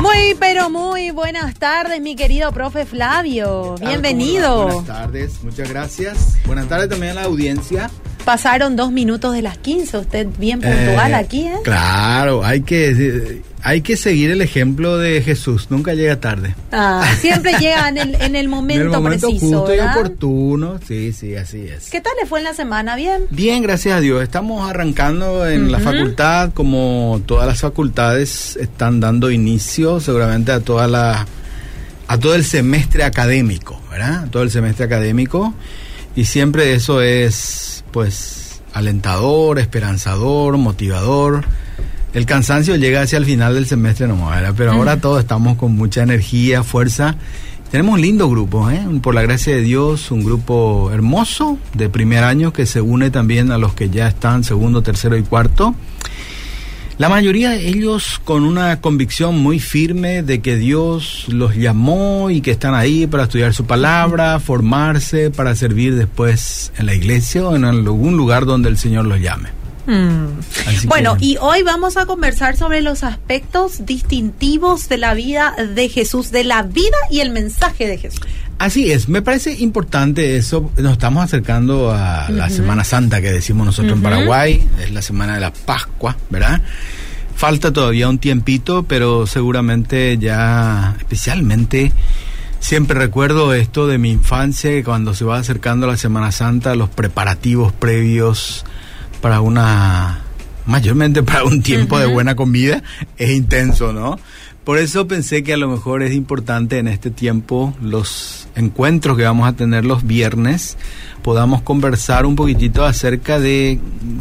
Muy, pero muy buenas tardes, mi querido profe Flavio. Bienvenido. Buenas tardes, muchas gracias. Buenas tardes también a la audiencia. Pasaron dos minutos de las 15, usted bien puntual Eh, aquí, ¿eh? Claro, hay que, hay que seguir el ejemplo de Jesús, nunca llega tarde. Ah, siempre llega en el, en el momento, en el momento preciso, justo y ¿verdad? oportuno, sí, sí, así es. ¿Qué tal le fue en la semana? ¿Bien? Bien, gracias a Dios. Estamos arrancando en la facultad, como todas las facultades están dando inicio seguramente a toda la a todo el semestre académico, ¿verdad? Todo el semestre académico y siempre eso es pues alentador, esperanzador, motivador. El cansancio llega hacia el final del semestre nomás, ¿verdad? Pero ahora todos estamos con mucha energía, fuerza. Tenemos un lindo grupo, ¿eh? Por la gracia de Dios, un grupo hermoso de primer año que se une también a los que ya están segundo, tercero y cuarto. La mayoría de ellos con una convicción muy firme de que Dios los llamó y que están ahí para estudiar su palabra, formarse, para servir después en la iglesia o en algún lugar donde el Señor los llame. Mm. Bueno, que- y hoy vamos a conversar sobre los aspectos distintivos de la vida de Jesús, de la vida y el mensaje de Jesús. Así es, me parece importante eso. Nos estamos acercando a la Semana Santa que decimos nosotros en. Paraguay, es la semana de la Pascua, ¿verdad? Falta todavía un tiempito, pero seguramente ya, especialmente, siempre recuerdo esto de mi infancia, cuando se va acercando la Semana Santa, los preparativos previos para una, mayormente para un tiempo de buena comida, es intenso, ¿no? Por eso pensé que a lo mejor es importante en este tiempo los encuentros que vamos a tener los viernes podamos conversar un poquitito acerca de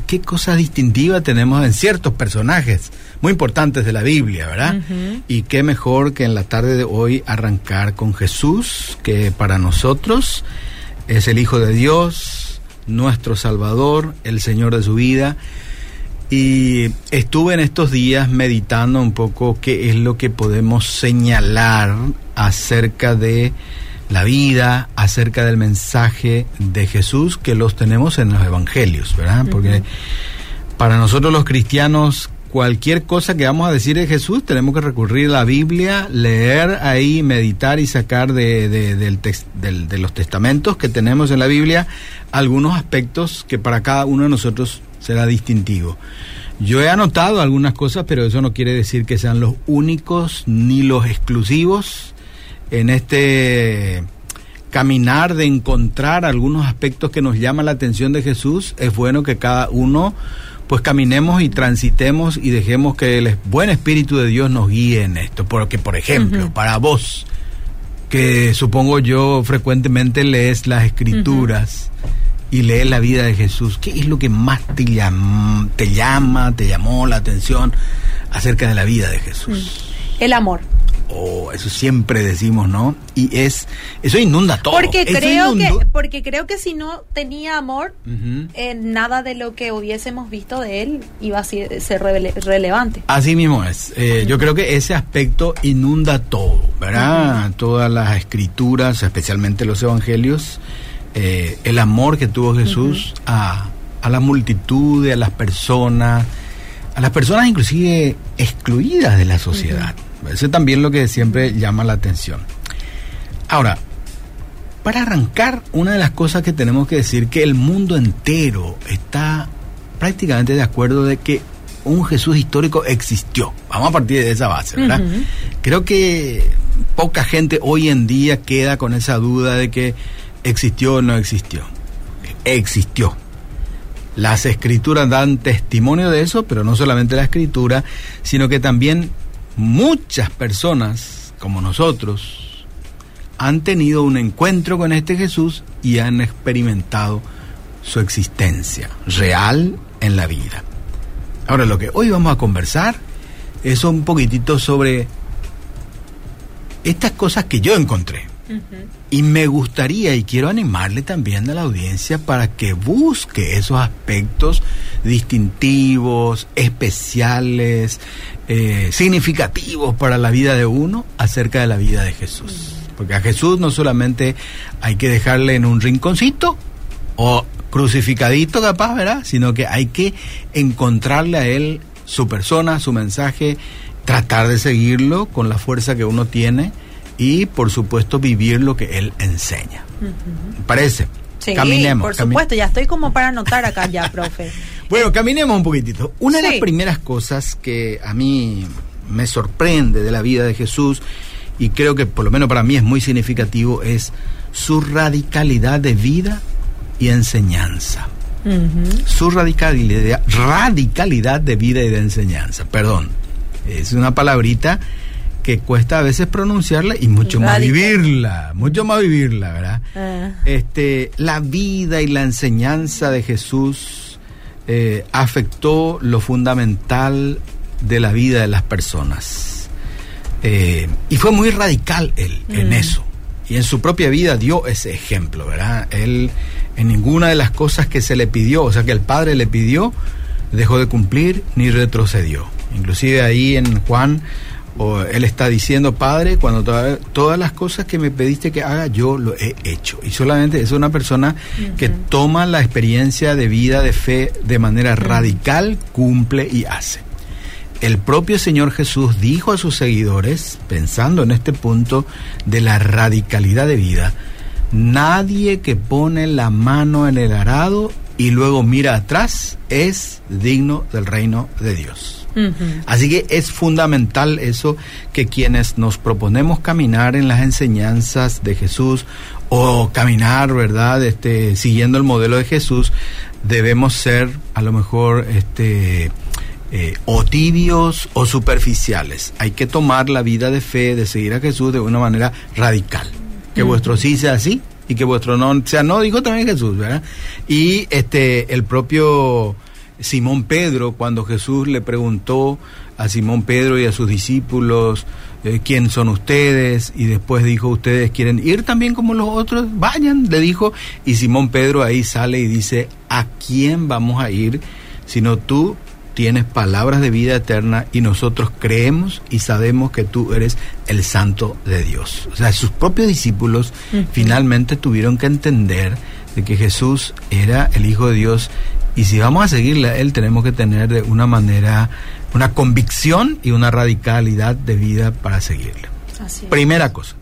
qué cosas distintivas tenemos en ciertos personajes muy importantes de la Biblia, ¿verdad? Y qué mejor que en la tarde de hoy arrancar con Jesús, que para nosotros es el Hijo de Dios, nuestro Salvador, el Señor de su vida. Y estuve en estos días meditando un poco qué es lo que podemos señalar acerca de la vida, acerca del mensaje de Jesús que los tenemos en los evangelios, ¿verdad? Porque para nosotros los cristianos cualquier cosa que vamos a decir de Jesús tenemos que recurrir a la Biblia, leer ahí, meditar y sacar de, de- del tex- del- de los testamentos que tenemos en la Biblia algunos aspectos que para cada uno de nosotros será distintivo. Yo he anotado algunas cosas, pero eso no quiere decir que sean los únicos ni los exclusivos en este caminar de encontrar algunos aspectos que nos llaman la atención de Jesús, es bueno que cada uno pues caminemos y transitemos y dejemos que el buen espíritu de Dios nos guíe en esto. Porque, por ejemplo, para vos, que supongo yo frecuentemente lees las escrituras y lees la vida de Jesús, ¿qué es lo que más te llama, te, llama, te llamó la atención acerca de la vida de Jesús? El amor. Oh, eso siempre decimos, ¿no? Y es, eso inunda todo. Porque Eso creo, que, porque creo que si no tenía amor, eh, nada de lo que hubiésemos visto de él iba a ser, ser rele- relevante. Así mismo es. Eh, yo creo que ese aspecto inunda todo, ¿verdad? Todas las escrituras, especialmente los evangelios, eh, el amor que tuvo Jesús a, a la multitud, a las personas, a las personas inclusive excluidas de la sociedad. Eso es también lo que siempre llama la atención. Ahora, para arrancar, una de las cosas que tenemos que decir que el mundo entero está prácticamente de acuerdo de que un Jesús histórico existió. Vamos a partir de esa base, ¿verdad? Creo que poca gente hoy en día queda con esa duda de que existió o no existió. Existió. Las escrituras dan testimonio de eso, pero no solamente la escritura, sino que también muchas personas como nosotros han tenido un encuentro con este Jesús y han experimentado su existencia real en la vida. Ahora, lo que hoy vamos a conversar es un poquitito sobre estas cosas que yo encontré. Y me gustaría y quiero animarle también a la audiencia para que busque esos aspectos distintivos, especiales, eh, significativos para la vida de uno acerca de la vida de Jesús. Porque a Jesús no solamente hay que dejarle en un rinconcito o crucificadito capaz, ¿verdad? Sino que hay que encontrarle a Él su persona, su mensaje, tratar de seguirlo con la fuerza que uno tiene y por supuesto vivir lo que Él enseña. ¿Parece? Sí, caminemos. Por supuesto, ya estoy como para anotar acá ya, profe. bueno, caminemos un poquitito. Una de las primeras cosas que a mí me sorprende de la vida de Jesús y creo que por lo menos para mí es muy significativo es su radicalidad de vida y enseñanza. Su radicalidad, radicalidad de vida y de enseñanza. Perdón, es una palabrita que cuesta a veces pronunciarla y mucho más vivirla, mucho más vivirla, ¿verdad? Ah. Este, la vida y la enseñanza de Jesús eh, afectó lo fundamental de la vida de las personas. Eh, y fue muy radical él en mm. eso. Y en su propia vida dio ese ejemplo, ¿verdad? Él en ninguna de las cosas que se le pidió, o sea que el Padre le pidió, dejó de cumplir ni retrocedió. Inclusive ahí en Juan, él está diciendo, Padre, cuando todas las cosas que me pediste que haga, yo lo he hecho. Y solamente es una persona que toma la experiencia de vida, de fe, de manera radical, cumple y hace. El propio Señor Jesús dijo a sus seguidores, pensando en este punto de la radicalidad de vida, Nadie que pone la mano en el arado y luego mira atrás es digno del reino de Dios. Así que es fundamental eso que quienes nos proponemos caminar en las enseñanzas de Jesús o caminar, ¿verdad? Este, siguiendo el modelo de Jesús, debemos ser a lo mejor este eh, o tibios o superficiales. Hay que tomar la vida de fe, de seguir a Jesús de una manera radical que vuestro sí sea sí y que vuestro no sea no, dijo también Jesús, ¿verdad? Y este el propio Simón Pedro, cuando Jesús le preguntó a Simón Pedro y a sus discípulos, eh, ¿quién son ustedes? Y después dijo, ¿ustedes quieren ir también como los otros? Vayan, le dijo. Y Simón Pedro ahí sale y dice, ¿a quién vamos a ir? Sino tú tienes palabras de vida eterna y nosotros creemos y sabemos que tú eres el santo de Dios. O sea, sus propios discípulos finalmente tuvieron que entender de que Jesús era el Hijo de Dios y si vamos a seguirle a Él tenemos que tener de una manera, una convicción y una radicalidad de vida para seguirle. Primera cosa.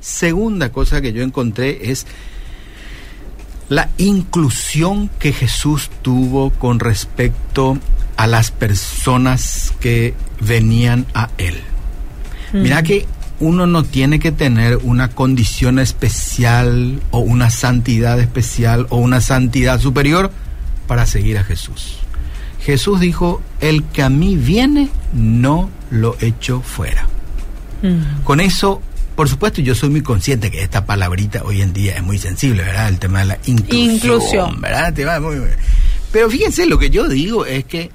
Segunda cosa que yo encontré es la inclusión que Jesús tuvo con respecto a las personas que venían a Él. Mira que uno no tiene que tener una condición especial o una santidad especial o una santidad superior para seguir a Jesús. Jesús dijo, el que a mí viene, no lo echo fuera. Con eso, por supuesto, yo soy muy consciente que esta palabrita hoy en día es muy sensible, ¿verdad? El tema de la inclusión, ¿verdad? Pero fíjense, lo que yo digo es que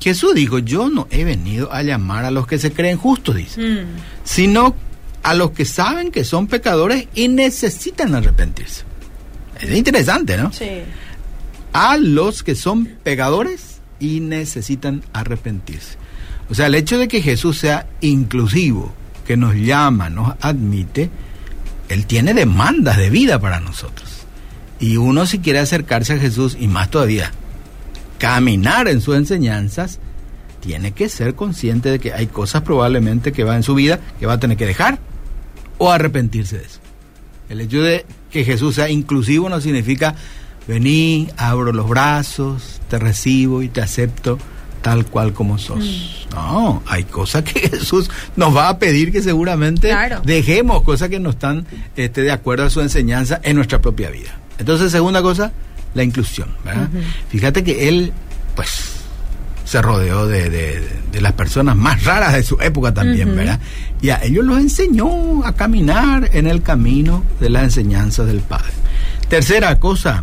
Jesús dijo, yo no he venido a llamar a los que se creen justos, dice, mm. sino a los que saben que son pecadores y necesitan arrepentirse. Es interesante, ¿no? Sí. A los que son pecadores y necesitan arrepentirse. O sea, el hecho de que Jesús sea inclusivo, que nos llama, nos admite, Él tiene demandas de vida para nosotros. Y uno si quiere acercarse a Jesús, y más todavía, caminar en sus enseñanzas, tiene que ser consciente de que hay cosas probablemente que va en su vida que va a tener que dejar o arrepentirse de eso. El hecho de que Jesús sea inclusivo no significa vení, abro los brazos, te recibo y te acepto tal cual como sos. Mm. No, hay cosas que Jesús nos va a pedir que seguramente dejemos, cosas que no están este, de acuerdo a su enseñanza en nuestra propia vida. Entonces, segunda cosa, la inclusión. ¿verdad? Fíjate que él, pues, se rodeó de, de, las personas más raras de su época también, ¿verdad? Y a ellos los enseñó a caminar en el camino de las enseñanzas del Padre. Tercera cosa,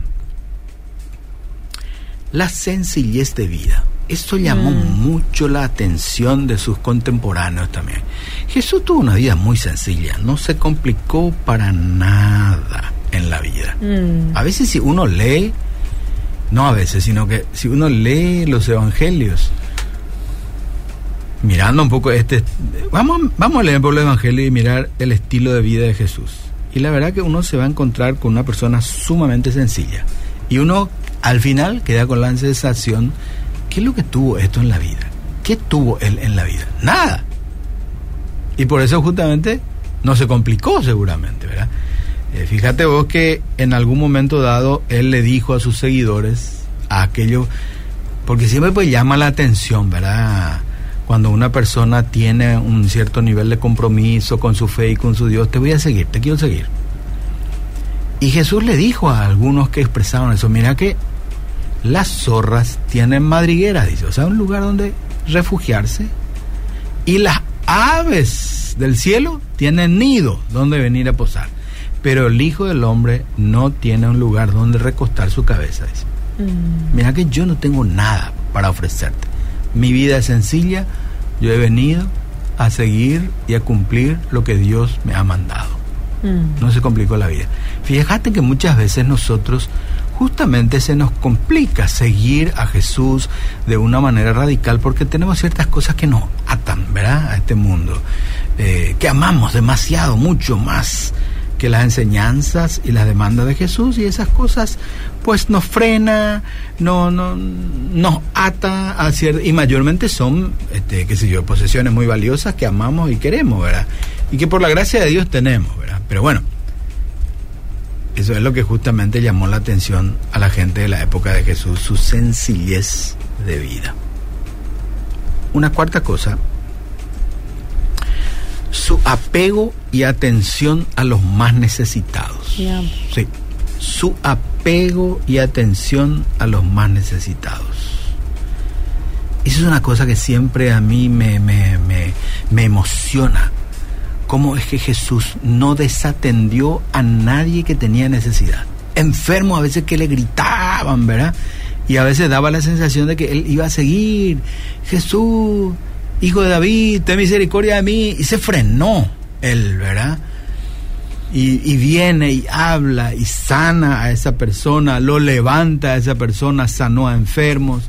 la sencillez de vida. Eso llamó Mm. mucho la atención de sus contemporáneos también. Jesús tuvo una vida muy sencilla, no se complicó para nada en la vida. Mm. A veces si uno lee, no a veces, sino que si uno lee los evangelios, mirando un poco este, vamos, vamos a leer por el evangelio y mirar el estilo de vida de Jesús. Y la verdad que uno se va a encontrar con una persona sumamente sencilla. Y uno al final queda con la sensación, ¿qué es lo que tuvo esto en la vida? ¿Qué tuvo él en la vida? Nada. Y por eso justamente no se complicó seguramente, ¿verdad? Eh, fíjate vos que en algún momento dado él le dijo a sus seguidores, a aquellos, porque siempre pues llama la atención, ¿verdad? Cuando una persona tiene un cierto nivel de compromiso con su fe y con su Dios, te voy a seguir, te quiero seguir. Y Jesús le dijo a algunos que expresaron eso, mira que las zorras tienen madrigueras, dice, o sea, un lugar donde refugiarse, y las aves del cielo tienen nido donde venir a posar, pero el Hijo del Hombre no tiene un lugar donde recostar su cabeza, dice. Mm. Mira que yo no tengo nada para ofrecerte. Mi vida es sencilla, yo he venido a seguir y a cumplir lo que Dios me ha mandado. Mm. No se complicó la vida. Fíjate que muchas veces nosotros justamente se nos complica seguir a Jesús de una manera radical porque tenemos ciertas cosas que nos atan, ¿verdad? A este mundo, eh, que amamos demasiado, mucho más que las enseñanzas y las demandas de Jesús y esas cosas pues nos frena, no, no, nos ata a y mayormente son, este, qué sé yo, posesiones muy valiosas que amamos y queremos, ¿verdad? Y que por la gracia de Dios tenemos, ¿verdad? Pero bueno, eso es lo que justamente llamó la atención a la gente de la época de Jesús, su sencillez de vida. Una cuarta cosa, su apego y atención a los más necesitados. Sí, su apego y atención a los más necesitados. Eso es una cosa que siempre a mí me, me, me, me emociona. ¿Cómo es que Jesús no desatendió a nadie que tenía necesidad? Enfermos a veces que le gritaban, ¿verdad? Y a veces daba la sensación de que él iba a seguir. Jesús, hijo de David, ten misericordia de mí. Y se frenó él, ¿verdad? Y, y viene y habla y sana a esa persona, lo levanta a esa persona, sanó a enfermos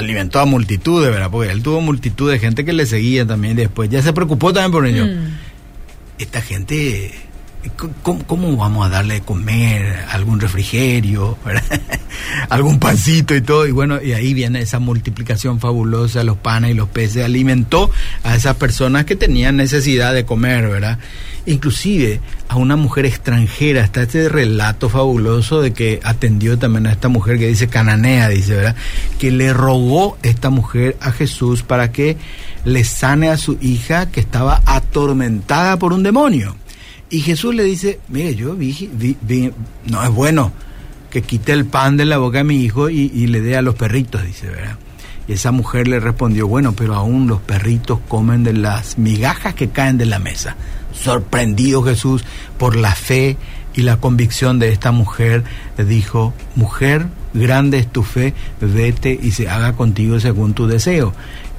alimentó a multitudes, ¿verdad? Porque él tuvo multitud de gente que le seguía también después. Ya se preocupó también por ellos. Mm. Esta gente, ¿cómo, vamos a darle de comer? ¿Algún refrigerio? ¿Algún pancito y todo? Y bueno, y ahí viene esa multiplicación fabulosa, los panes y los peces. Alimentó a esas personas que tenían necesidad de comer, ¿verdad? Inclusive a una mujer extranjera, está este relato fabuloso de que atendió también a esta mujer que dice cananea, dice, ¿verdad? Que le rogó esta mujer a Jesús para que le sane a su hija que estaba atormentada por un demonio. Y Jesús le dice, mire, yo vi, no es bueno que quite el pan de la boca de mi hijo y, y le dé a los perritos, dice, ¿verdad? Y esa mujer le respondió, bueno, pero aún los perritos comen de las migajas que caen de la mesa. Sorprendido Jesús por la fe y la convicción de esta mujer, dijo, mujer, grande es tu fe, vete y se haga contigo según tu deseo.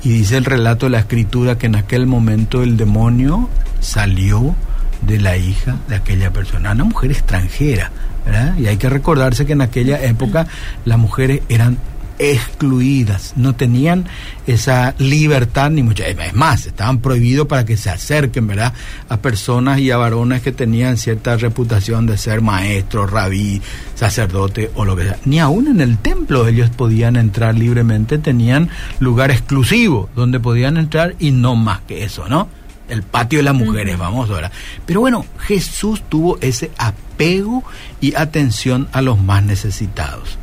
Y dice el relato de la escritura que en aquel momento el demonio salió de la hija de aquella persona, una mujer extranjera, ¿verdad? Y hay que recordarse que en aquella época las mujeres eran excluidas, no tenían esa libertad ni mucha, es más, estaban prohibidos para que se acerquen, ¿verdad? A personas y a varones que tenían cierta reputación de ser maestros, rabí, sacerdote o lo que sea. Ni aún en el templo ellos podían entrar libremente, tenían lugar exclusivo donde podían entrar y no más que eso, ¿no? El patio de las mujeres, vamos ahora. Pero bueno, Jesús tuvo ese apego y atención a los más necesitados.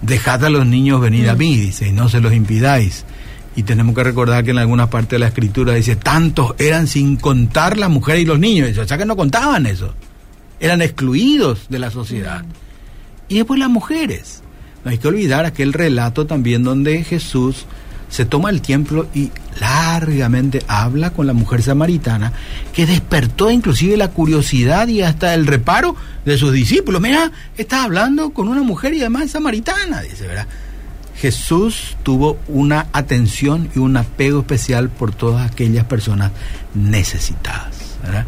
Dejad a los niños venir a mí, dice, y no se los impidáis. Y tenemos que recordar que en alguna parte de la escritura dice, tantos eran sin contar las mujeres y los niños. O sea que no contaban eso. Eran excluidos de la sociedad. Y después las mujeres. No hay que olvidar aquel relato también donde Jesús se toma el tiempo y largamente habla con la mujer samaritana, que despertó inclusive la curiosidad y hasta el reparo de sus discípulos. Mira, está hablando con una mujer y además samaritana, dice, ¿verdad? Jesús tuvo una atención y un apego especial por todas aquellas personas necesitadas. ¿verdad?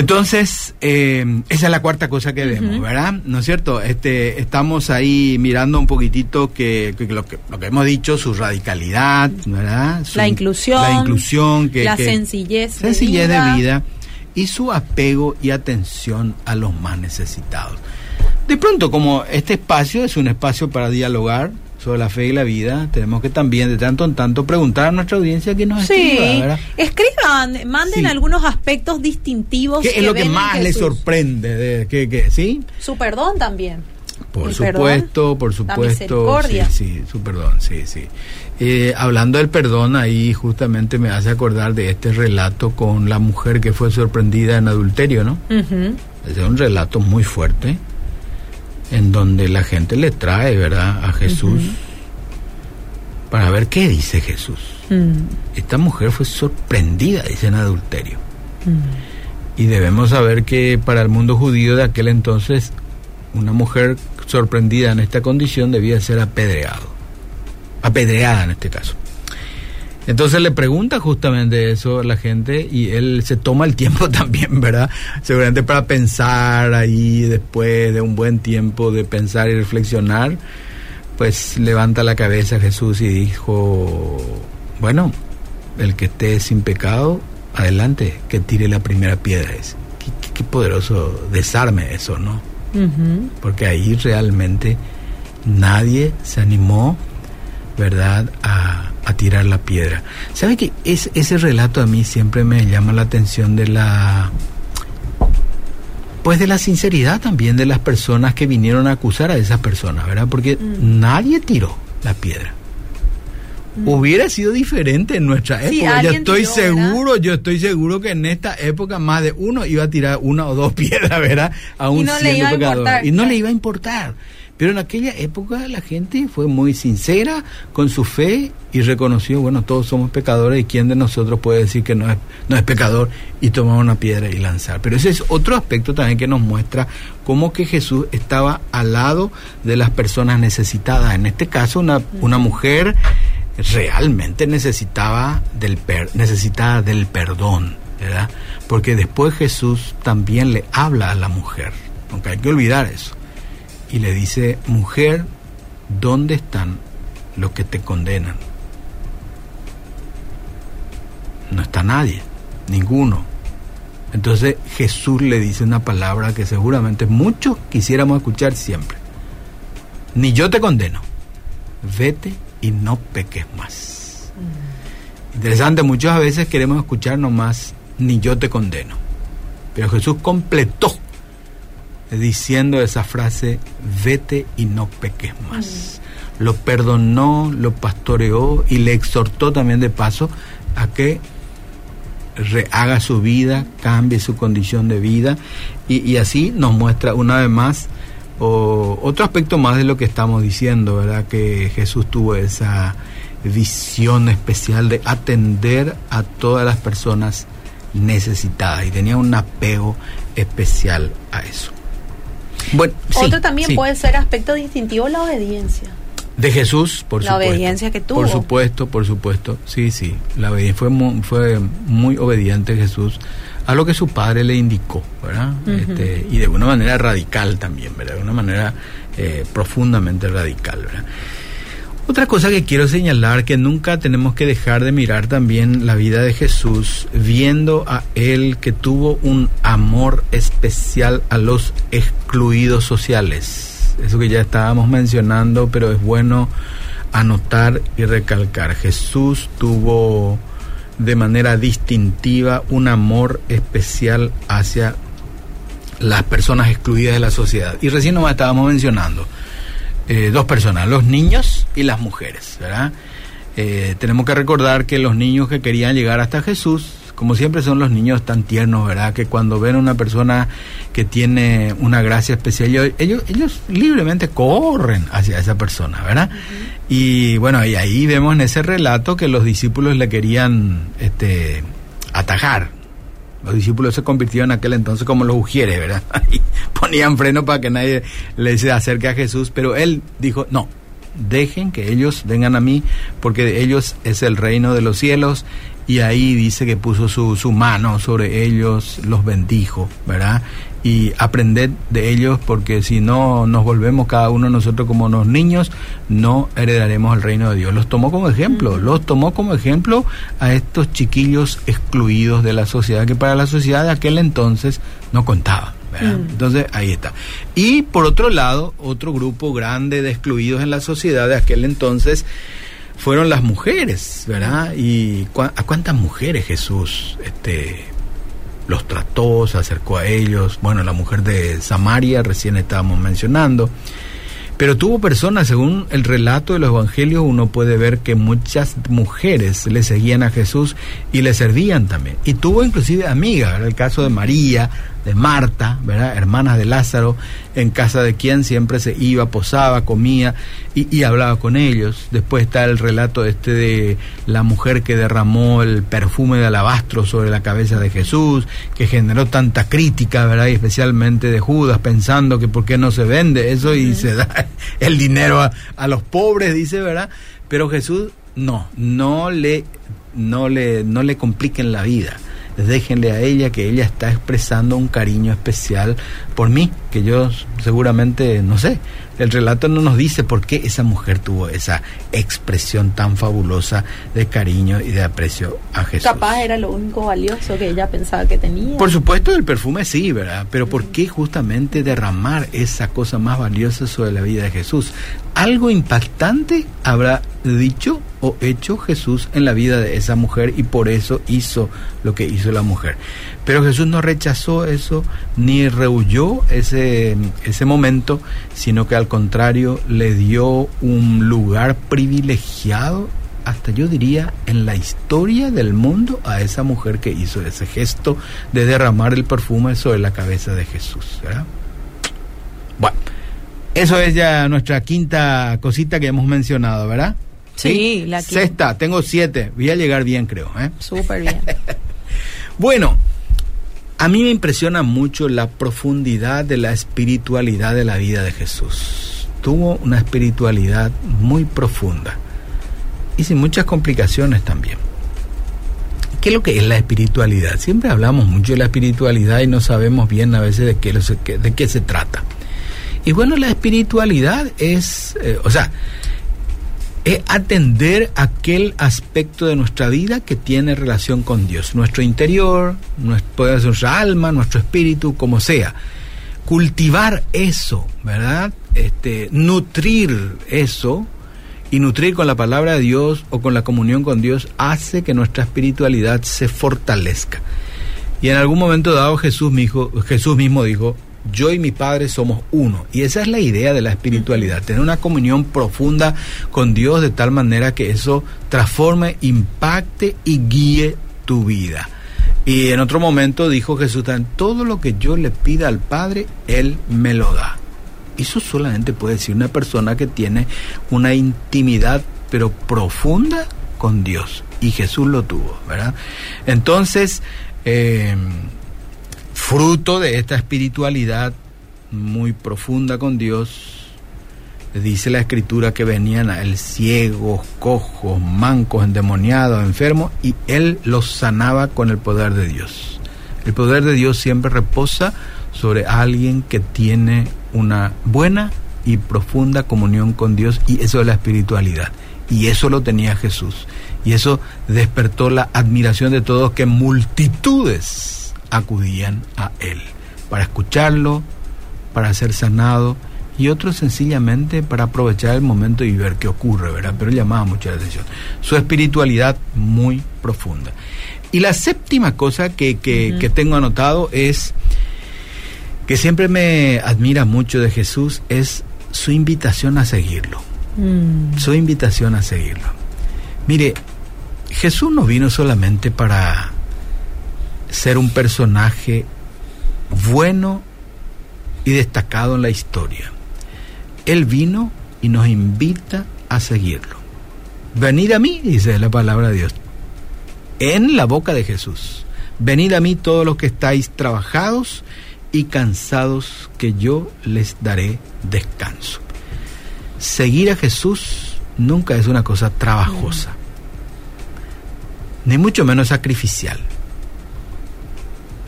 Entonces, eh, esa es la cuarta cosa que vemos, ¿verdad? ¿No es cierto? Este, estamos ahí mirando un poquitito que, que lo, que lo que hemos dicho, su radicalidad, ¿verdad? Su, la inclusión, la inclusión, que, la que- sencillez, sencillez de vida. de vida y su apego y atención a los más necesitados. De pronto, como este espacio es un espacio para dialogar sobre la fe y la vida, tenemos que también de tanto en tanto preguntar a nuestra audiencia que nos Sí, escriba, ¿verdad? escriban, manden Sí. algunos aspectos distintivos. ¿Qué es lo que más les sorprende? De, que, que, ¿Sí? Su perdón también. Por supuesto, por supuesto. Sí, sí, su perdón, sí, sí. Eh, hablando del perdón, ahí justamente me hace acordar de este relato con la mujer que fue sorprendida en adulterio, ¿no? Ujú. Es un relato muy fuerte en donde la gente le trae, ¿verdad?, a Jesús para ver qué dice Jesús. Mm, Esta mujer fue sorprendida, dice, en adulterio. mm. Y debemos saber que para el mundo judío de aquel entonces, una mujer sorprendida en esta condición debía ser apedreado. Apedreada en este caso. Entonces le pregunta justamente eso a la gente y él se toma el tiempo también, ¿verdad? Seguramente para pensar ahí después de un buen tiempo de pensar y reflexionar, pues levanta la cabeza Jesús y dijo, bueno, el que esté sin pecado, adelante, que tire la primera piedra. Es, qué, poderoso desarme eso, ¿no? Porque ahí realmente nadie se animó, ¿verdad?, a, a tirar la piedra. ¿Sabe que es, ese relato a mí siempre me llama la atención de la... Pues de la sinceridad también de las personas que vinieron a acusar a esas personas, ¿verdad? Porque Mm. nadie tiró la piedra. Hubiera sido diferente en nuestra Sí, época. yo estoy tiró, ¿verdad? seguro, yo estoy seguro que en esta época más de uno iba a tirar una o dos piedras, ¿verdad? Aún no le iba a importar, Y no le iba a importar. Pero en aquella época la gente fue muy sincera con su fe y reconoció, bueno, todos somos pecadores y quién de nosotros puede decir que no es, no es pecador y tomar una piedra y lanzar. Pero ese es otro aspecto también que nos muestra cómo que Jesús estaba al lado de las personas necesitadas. En este caso, una, una mujer realmente necesitaba del per, necesitada del perdón, ¿verdad? Porque después Jesús también le habla a la mujer, aunque hay que olvidar eso y le dice, mujer, ¿dónde están los que te condenan? No está nadie, ninguno. Entonces Jesús le dice una palabra que seguramente muchos quisiéramos escuchar siempre. Ni yo te condeno, vete y no peques más. Interesante, muchas veces queremos escuchar nomás, ni yo te condeno. Pero Jesús completó diciendo esa frase, vete y no peques más. Lo perdonó, lo pastoreó y le exhortó también de paso a que rehaga su vida, cambie su condición de vida y, y así nos muestra una vez más o, otro aspecto más de lo que estamos diciendo, ¿verdad? Que Jesús tuvo esa visión especial de atender a todas las personas necesitadas y tenía un apego especial a eso. Bueno, sí, Otro también sí. puede ser aspecto distintivo la obediencia. De Jesús, por La supuesto. obediencia que tuvo. Por supuesto, por supuesto. Sí, sí. La obediencia fue muy, fue muy obediente Jesús a lo que su padre le indicó, ¿verdad? este, y de una manera radical también, ¿verdad? De una manera eh, profundamente radical, ¿verdad? Otra cosa que quiero señalar que nunca tenemos que dejar de mirar también la vida de Jesús, viendo a él que tuvo un amor especial a los excluidos sociales. Eso que ya estábamos mencionando, pero es bueno anotar y recalcar. Jesús tuvo de manera distintiva un amor especial hacia las personas excluidas de la sociedad. Y recién nos estábamos mencionando eh, dos personas, los niños y las mujeres, ¿verdad? Eh, tenemos que recordar que los niños que querían llegar hasta Jesús, como siempre son los niños tan tiernos, ¿verdad? Que cuando ven a una persona que tiene una gracia especial, ellos, ellos, ellos libremente corren hacia esa persona, ¿verdad? Y bueno, y ahí vemos en ese relato que los discípulos le querían este, atajar. Los discípulos se convirtieron en aquel entonces como los ujieres, ¿verdad? Y ponían freno para que nadie le se acerque a Jesús, pero él dijo, no, dejen que ellos vengan a mí, porque de ellos es el reino de los cielos. Y ahí dice que puso su, su mano sobre ellos, los bendijo, ¿verdad? y aprender de ellos porque si no nos volvemos cada uno de nosotros como unos niños, no heredaremos el reino de Dios. Los tomó como ejemplo, los tomó como ejemplo a estos chiquillos excluidos de la sociedad que para la sociedad de aquel entonces no contaban. Entonces ahí está. Y por otro lado, otro grupo grande de excluidos en la sociedad de aquel entonces fueron las mujeres, ¿verdad? Y a cuántas mujeres Jesús este los trató, se acercó a ellos. Bueno, la mujer de Samaria recién estábamos mencionando. Pero tuvo personas, según el relato de los evangelios, uno puede ver que muchas mujeres le seguían a Jesús y le servían también. Y tuvo inclusive amigas, el caso de María, de Marta, ¿verdad? hermanas de Lázaro, en casa de quien siempre se iba, posaba, comía y, hablaba con ellos. Después está el relato este de la mujer que derramó el perfume de alabastro sobre la cabeza de Jesús, que generó tanta crítica, ¿verdad? Y especialmente de Judas, pensando que por qué no se vende eso y se da el dinero a, a los pobres, dice, ¿verdad? Pero Jesús no, no le, no le, no le compliquen la vida déjenle a ella que ella está expresando un cariño especial por mí, que yo seguramente, no sé, el relato no nos dice por qué esa mujer tuvo esa expresión tan fabulosa de cariño y de aprecio a Jesús. Capaz era lo único valioso que ella pensaba que tenía. Por supuesto, el perfume sí, ¿verdad? Pero ¿por qué justamente derramar esa cosa más valiosa sobre la vida de Jesús? Algo impactante habrá dicho o hecho Jesús en la vida de esa mujer y por eso hizo lo que hizo la mujer. Pero Jesús no rechazó eso ni rehuyó ese, ese momento, sino que al contrario le dio un lugar privilegiado, hasta yo diría, en la historia del mundo a esa mujer que hizo ese gesto de derramar el perfume sobre la cabeza de Jesús. Bueno, eso es ya nuestra quinta cosita que hemos mencionado, ¿verdad? Sí, la quinta. Sexta, tengo siete. Voy a llegar bien, creo. ¿eh? Súper bien. bueno, a mí me impresiona mucho la profundidad de la espiritualidad de la vida de Jesús. Tuvo una espiritualidad muy profunda y sin muchas complicaciones también. ¿Qué es lo que es la espiritualidad? Siempre hablamos mucho de la espiritualidad y no sabemos bien a veces de qué, de qué se trata. Y bueno, la espiritualidad es, eh, o sea, es atender aquel aspecto de nuestra vida que tiene relación con Dios, nuestro interior, puede ser nuestra alma, nuestro espíritu, como sea. Cultivar eso, ¿verdad? Este, nutrir eso y nutrir con la palabra de Dios o con la comunión con Dios hace que nuestra espiritualidad se fortalezca. Y en algún momento dado Jesús, Jesús mismo dijo, yo y mi Padre somos uno. Y esa es la idea de la espiritualidad, tener una comunión profunda con Dios de tal manera que eso transforme, impacte y guíe tu vida. Y en otro momento dijo Jesús, todo lo que yo le pida al Padre, Él me lo da. Eso solamente puede decir una persona que tiene una intimidad, pero profunda con Dios. Y Jesús lo tuvo, ¿verdad? Entonces, eh, fruto de esta espiritualidad muy profunda con Dios, dice la escritura que venían a él ciegos, cojos, mancos, endemoniados, enfermos, y él los sanaba con el poder de Dios. El poder de Dios siempre reposa sobre alguien que tiene una buena y profunda comunión con Dios, y eso es la espiritualidad. Y eso lo tenía Jesús. Y eso despertó la admiración de todos que multitudes acudían a él para escucharlo, para ser sanado y otros sencillamente para aprovechar el momento y ver qué ocurre, ¿verdad? Pero llamaba mucho la atención. Su espiritualidad muy profunda. Y la séptima cosa que, que, tengo anotado es que siempre me admira mucho de Jesús es su invitación a seguirlo. Mm. Su invitación a seguirlo. Mire, Jesús no vino solamente para ser un personaje bueno y destacado en la historia. Él vino y nos invita a seguirlo. Venid a mí, dice la palabra de Dios, en la boca de Jesús. Venid a mí todos los que estáis trabajados y cansados, que yo les daré descanso. seguir a Jesús nunca es una cosa trabajosa, ni mucho menos sacrificial.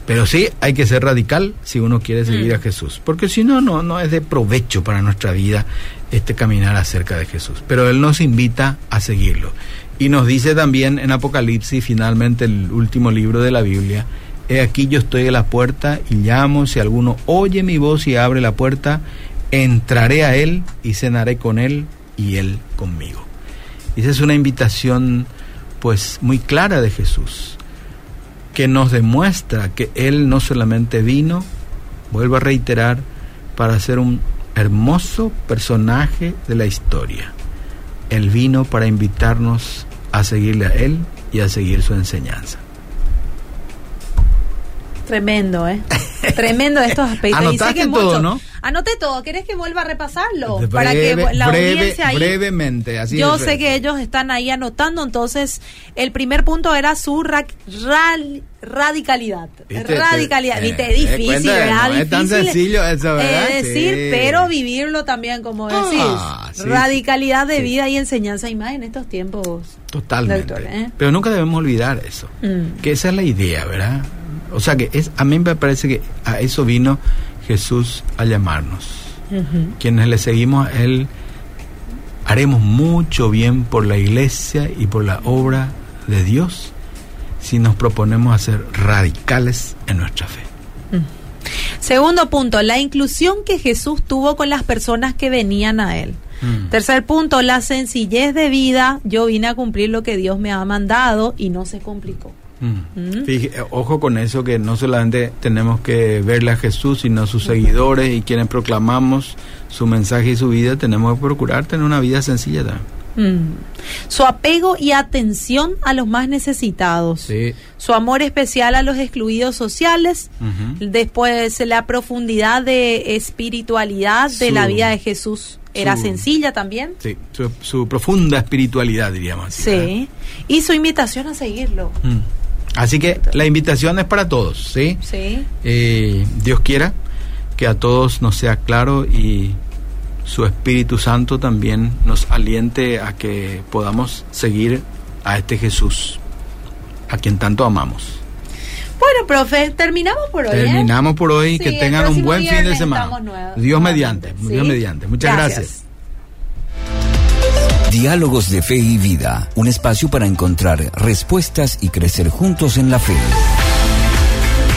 Pero sí hay que ser radical si uno quiere seguir a Jesús, porque si no, no, no es de provecho para nuestra vida este caminar acerca de Jesús. Pero Él nos invita a seguirlo. Y nos dice también en Apocalipsis, finalmente el último libro de la Biblia, He aquí yo estoy a la puerta y llamo, si alguno oye mi voz y abre la puerta, entraré a Él y cenaré con Él y Él conmigo. esa es una invitación pues muy clara de Jesús, que nos demuestra que Él no solamente vino, vuelvo a reiterar, para ser un hermoso personaje de la historia. Él vino para invitarnos a seguirle a Él y a seguir su enseñanza. Tremendo, ¿eh? Tremendo estos aspectos. Anotaste todo, ¿no? Anoté todo. ¿Querés que vuelva a repasarlo? para que la audiencia ahí... Brevemente, así Yo sé que ellos están ahí anotando, entonces el primer punto era su radicalidad. Radicalidad. Viste, es eh, difícil, ¿verdad? No es tan sencillo eso, ¿verdad? Es decir, pero vivirlo también, como ah, decís. radicalidad de vida y enseñanza y más en estos tiempos. Totalmente. ¿eh? Pero nunca debemos olvidar eso. Mm. Que esa es la idea, ¿verdad? O sea que es, a mí me parece que a eso vino Jesús a llamarnos. Quienes le seguimos a Él, haremos mucho bien por la iglesia y por la obra de Dios si nos proponemos a ser radicales en nuestra fe. Segundo punto, la inclusión que Jesús tuvo con las personas que venían a Él. Mm. Tercer punto, la sencillez de vida. Yo vine a cumplir lo que Dios me ha mandado y no se complicó. Mm. ojo con eso que no solamente tenemos que verle a Jesús, sino a sus seguidores y quienes proclamamos su mensaje y su vida, tenemos que procurar tener una vida sencilla. Mm. Su apego y atención a los más necesitados. Su amor especial a los excluidos sociales. Después la profundidad de espiritualidad de la vida de Jesús. Era sencilla también. Sí, su, profunda espiritualidad, diríamos. sí. Y su invitación a seguirlo. Mm. Así que la invitación es para todos, ¿sí? Sí. Eh, Dios quiera que a todos nos sea claro y su Espíritu Santo también nos aliente a que podamos seguir a este Jesús, a quien tanto amamos. Bueno, profe, terminamos por hoy. ¿eh? Terminamos por hoy. que tengan un buen fin de semana. Dios mediante. Dios mediante. Muchas gracias. Diálogos de Fe y Vida, un espacio para encontrar respuestas y crecer juntos en la fe.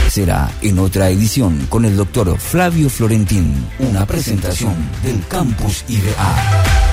Será en otra edición con el doctor Flavio Florentín, una presentación del Campus IDA.